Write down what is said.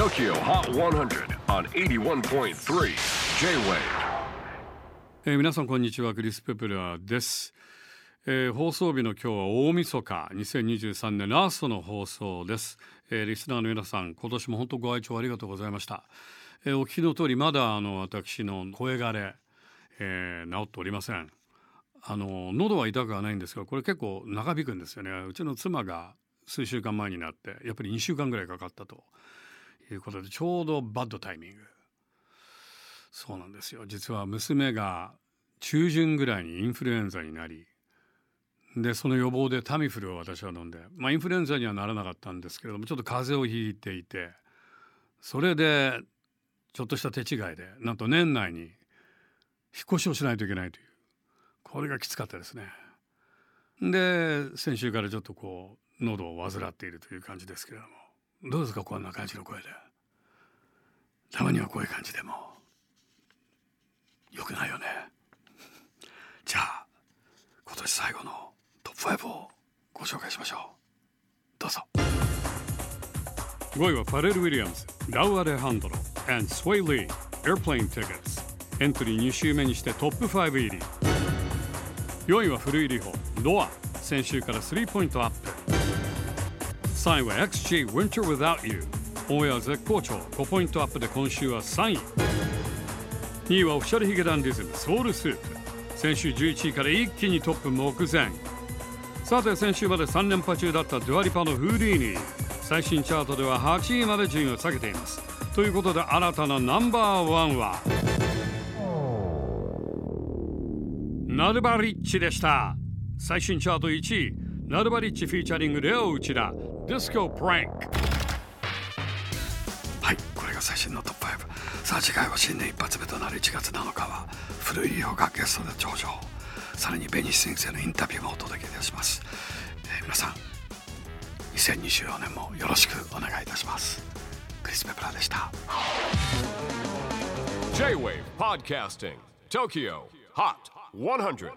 TOKYO HOT 100 on 81.3 J-WAVE. えー皆さんこんにちはクリス・ペプラーです、えー放送日の今日は大晦日2023年ラストの放送です、えーリスナーの皆さん今年も本当ご愛聴ありがとうございました、えーお聞きの通りまだあの私の声がれ、えー治っておりません。あの喉は痛くはないんですがこれ結構長引くんですよね。うちの妻が数週間前になってやっぱり2週間ぐらいかかったと。いうことでちょうどバッドタイミング。そうなんですよ。実は娘が中旬ぐらいにインフルエンザになりでその予防でタミフルを私は飲んで、まあ、インフルエンザにはならなかったんですけれどもちょっと風邪をひいていてそれでちょっとした手違いでなんと年内に引っ越しをしないといけないというこれがきつかったですね。で先週からちょっとこう喉を患っているという感じですけれどもどうですか？こんな感じの声で。たまにはこういう感じでも。よくないよね。じゃあ今年最後のトップ5をご紹介しましょう。どうぞ。5位はファレル・ウィリアムズラウア・レハンドロ and スウェイ・リー Airplane Tickets エントリー2週目にしてトップ5入り。4位は Furui Riho ドア先週から3ポイントアップ。3位は XG Winter Without You オンエア絶好調。5ポイントアップで今週は3位。2位は Official髭男dism SOULSOUP。先週11位から一気にトップ目前。さて先週まで3連覇中だったデュア・リパの Houdini最新チャートでは8位まで順位を下げています。ということで新たなナンバーワンは？ Nulbarich でした。最新チャート1位。 Nulbarich featuring レオ内田。 DISCO PRANK。が最新のトップ5さあ次回は新年一発目となる1月7日は Furui Riho がゲストで登場さらに Benny Sings のインタビューもお届けいたします、えー皆さん2024年もよろしくお願いいたします。クリス・ペプラでした。J-WAVE PODCASTING TOKYO HOT 100